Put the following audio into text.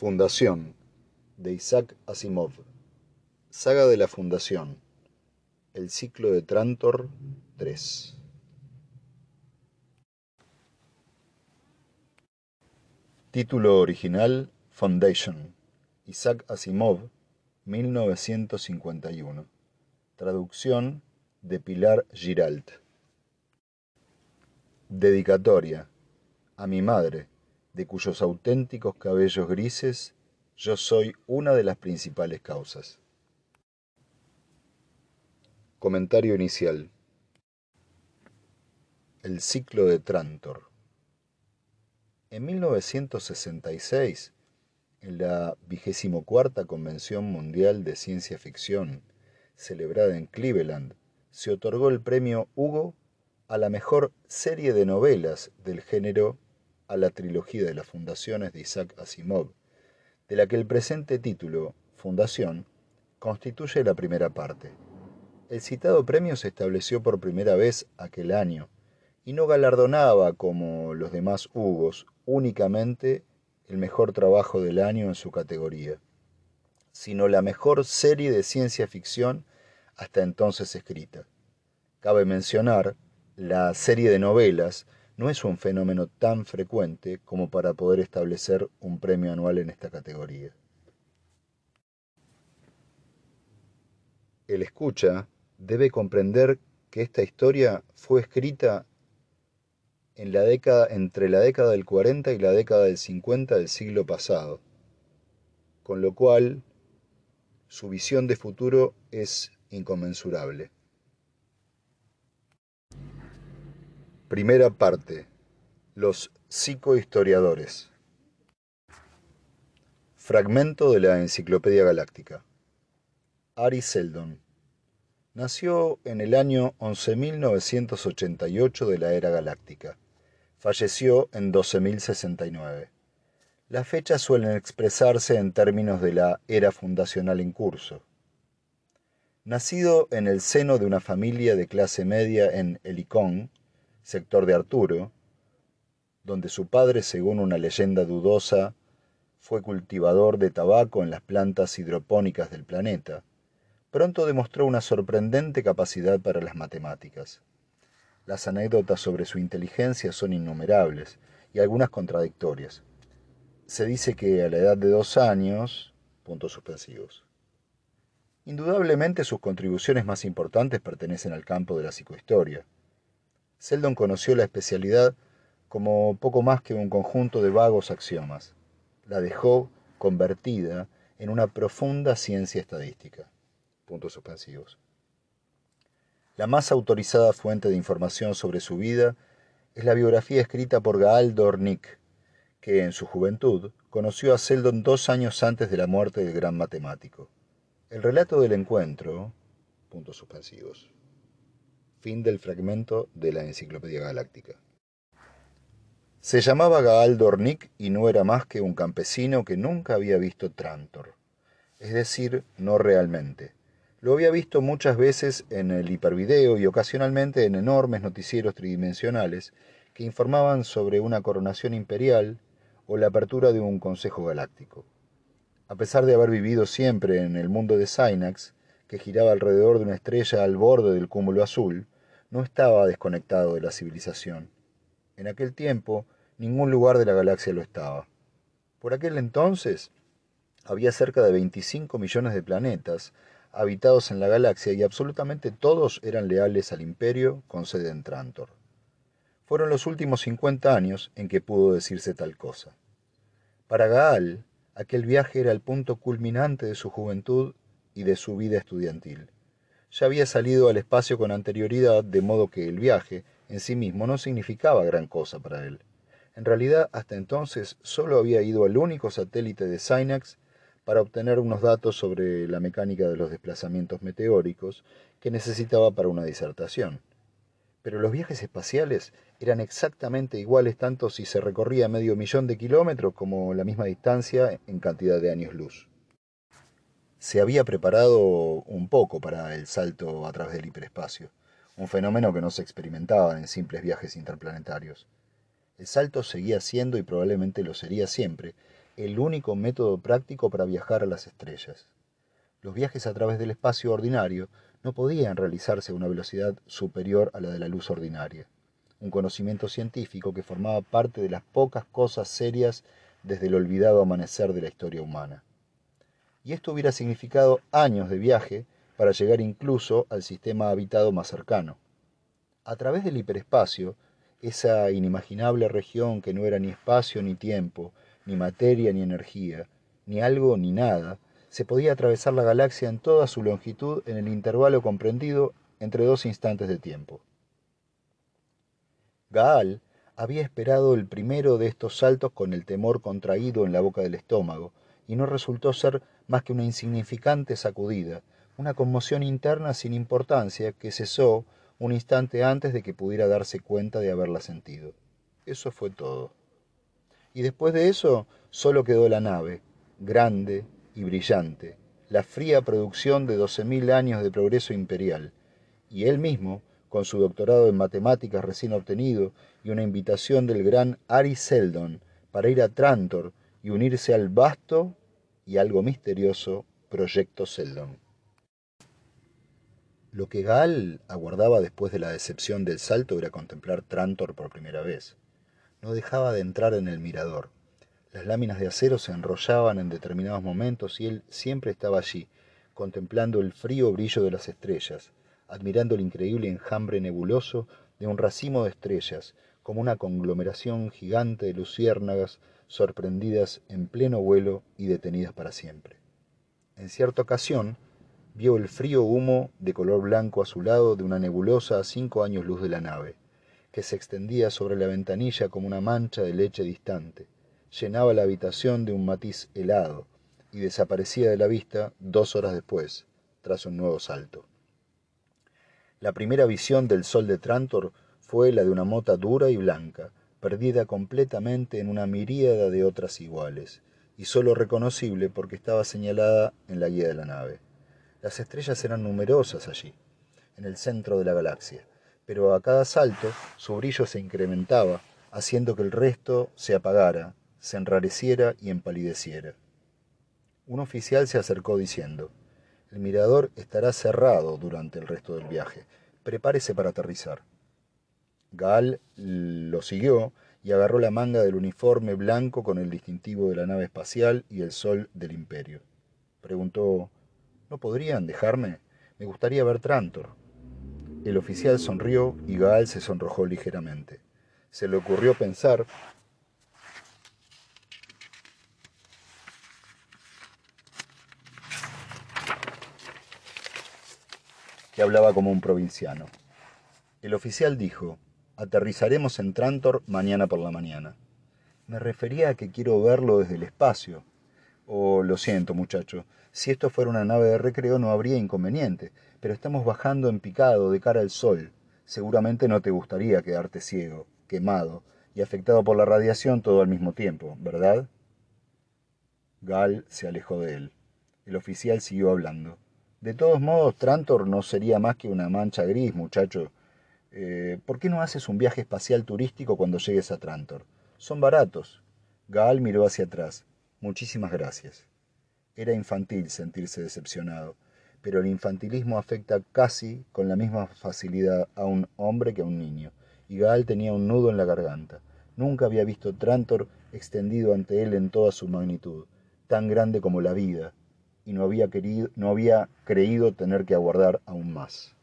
Fundación de Isaac Asimov. Saga de la Fundación. El ciclo de Trantor 3. Título original Foundation. Isaac Asimov, 1951. Traducción de Pilar Giralt. Dedicatoria. A mi madre, de cuyos auténticos cabellos grises yo soy una de las principales causas. Comentario inicial. El ciclo de Trantor. En 1966, en la cuarta Convención Mundial de Ciencia Ficción, celebrada en Cleveland, se otorgó el premio Hugo a la mejor serie de novelas del género a la trilogía de las fundaciones de Isaac Asimov, de la que el presente título, Fundación, constituye la primera parte. El citado premio se estableció por primera vez aquel año y no galardonaba, como los demás Hugos, únicamente el mejor trabajo del año en su categoría, sino la mejor serie de ciencia ficción hasta entonces escrita. Cabe mencionar la serie de novelas no es un fenómeno tan frecuente como para poder establecer un premio anual en esta categoría. El escucha debe comprender que esta historia fue escrita en la década, entre la década del 40 y la década del 50 del siglo pasado, con lo cual su visión de futuro es inconmensurable. Primera parte. Los psicohistoriadores. Fragmento de la Enciclopedia Galáctica. Ari Seldon. Nació en el año 11.988 de la era galáctica. Falleció en 12.069. Las fechas suelen expresarse en términos de la era fundacional en curso. Nacido en el seno de una familia de clase media en Helicón, sector de Arturo, donde su padre, según una leyenda dudosa, fue cultivador de tabaco en las plantas hidropónicas del planeta, pronto demostró una sorprendente capacidad para las matemáticas. Las anécdotas sobre su inteligencia son innumerables y algunas contradictorias. Se dice que a la edad de dos años... puntos suspensivos. Indudablemente sus contribuciones más importantes pertenecen al campo de la psicohistoria. Seldon conoció la especialidad como poco más que un conjunto de vagos axiomas. La dejó convertida en una profunda ciencia estadística. Puntos suspensivos. La más autorizada fuente de información sobre su vida es la biografía escrita por Gaal Dornick, que en su juventud conoció a Seldon dos años antes de la muerte del gran matemático. El relato del encuentro. Puntos suspensivos Fin del fragmento de la Enciclopedia Galáctica. Se llamaba Gaal Dornick y no era más que un campesino que nunca había visto Trantor. Es decir, no realmente. Lo había visto muchas veces en el hipervideo y ocasionalmente en enormes noticieros tridimensionales que informaban sobre una coronación imperial o la apertura de un consejo galáctico. A pesar de haber vivido siempre en el mundo de Synax, que giraba alrededor de una estrella al borde del cúmulo azul, no estaba desconectado de la civilización. En aquel tiempo, ningún lugar de la galaxia lo estaba. Por aquel entonces, había cerca de 25 millones de planetas habitados en la galaxia y absolutamente todos eran leales al imperio con sede en Trantor. Fueron los últimos 50 años en que pudo decirse tal cosa. Para Gaal, aquel viaje era el punto culminante de su juventud y de su vida estudiantil. Ya había salido al espacio con anterioridad, de modo que el viaje en sí mismo no significaba gran cosa para él. En realidad, hasta entonces solo había ido al único satélite de Synax para obtener unos datos sobre la mecánica de los desplazamientos meteóricos que necesitaba para una disertación. Pero los viajes espaciales eran exactamente iguales tanto si se recorría medio millón de kilómetros como la misma distancia en cantidad de años luz se había preparado un poco para el salto a través del hiperespacio, un fenómeno que no se experimentaba en simples viajes interplanetarios. El salto seguía siendo y probablemente lo sería siempre el único método práctico para viajar a las estrellas. Los viajes a través del espacio ordinario no podían realizarse a una velocidad superior a la de la luz ordinaria, un conocimiento científico que formaba parte de las pocas cosas serias desde el olvidado amanecer de la historia humana. Y esto hubiera significado años de viaje para llegar incluso al sistema habitado más cercano. A través del hiperespacio, esa inimaginable región que no era ni espacio ni tiempo, ni materia ni energía, ni algo ni nada, se podía atravesar la galaxia en toda su longitud en el intervalo comprendido entre dos instantes de tiempo. Gaal había esperado el primero de estos saltos con el temor contraído en la boca del estómago, y no resultó ser más que una insignificante sacudida, una conmoción interna sin importancia que cesó un instante antes de que pudiera darse cuenta de haberla sentido. Eso fue todo. Y después de eso solo quedó la nave, grande y brillante, la fría producción de doce mil años de progreso imperial, y él mismo, con su doctorado en matemáticas recién obtenido y una invitación del gran Ari Seldon para ir a Trantor y unirse al vasto y algo misterioso Proyecto Seldon. Lo que Gal aguardaba después de la decepción del salto era contemplar Trantor por primera vez. No dejaba de entrar en el mirador. Las láminas de acero se enrollaban en determinados momentos y él siempre estaba allí, contemplando el frío brillo de las estrellas, admirando el increíble enjambre nebuloso de un racimo de estrellas, como una conglomeración gigante de luciérnagas sorprendidas en pleno vuelo y detenidas para siempre. En cierta ocasión, vio el frío humo de color blanco azulado de una nebulosa a cinco años luz de la nave que se extendía sobre la ventanilla como una mancha de leche distante, llenaba la habitación de un matiz helado y desaparecía de la vista dos horas después, tras un nuevo salto. La primera visión del sol de Trantor fue la de una mota dura y blanca, perdida completamente en una miríada de otras iguales, y sólo reconocible porque estaba señalada en la guía de la nave. Las estrellas eran numerosas allí, en el centro de la galaxia, pero a cada salto su brillo se incrementaba, haciendo que el resto se apagara, se enrareciera y empalideciera. Un oficial se acercó diciendo, el mirador estará cerrado durante el resto del viaje. Prepárese para aterrizar. Gaal lo siguió y agarró la manga del uniforme blanco con el distintivo de la nave espacial y el sol del imperio. Preguntó, ¿no podrían dejarme? Me gustaría ver Trantor. El oficial sonrió y Gaal se sonrojó ligeramente. Se le ocurrió pensar que hablaba como un provinciano. El oficial dijo, aterrizaremos en Trantor mañana por la mañana. Me refería a que quiero verlo desde el espacio. Oh, lo siento, muchacho. Si esto fuera una nave de recreo no habría inconveniente, pero estamos bajando en picado de cara al sol. Seguramente no te gustaría quedarte ciego, quemado y afectado por la radiación todo al mismo tiempo, ¿verdad? Gal se alejó de él. El oficial siguió hablando. De todos modos, Trantor no sería más que una mancha gris, muchacho. Eh, ¿Por qué no haces un viaje espacial turístico cuando llegues a Trantor? Son baratos. Gal miró hacia atrás. Muchísimas gracias. Era infantil sentirse decepcionado pero el infantilismo afecta casi con la misma facilidad a un hombre que a un niño, y Gaal tenía un nudo en la garganta. Nunca había visto Trantor extendido ante él en toda su magnitud, tan grande como la vida, y no había, querido, no había creído tener que aguardar aún más.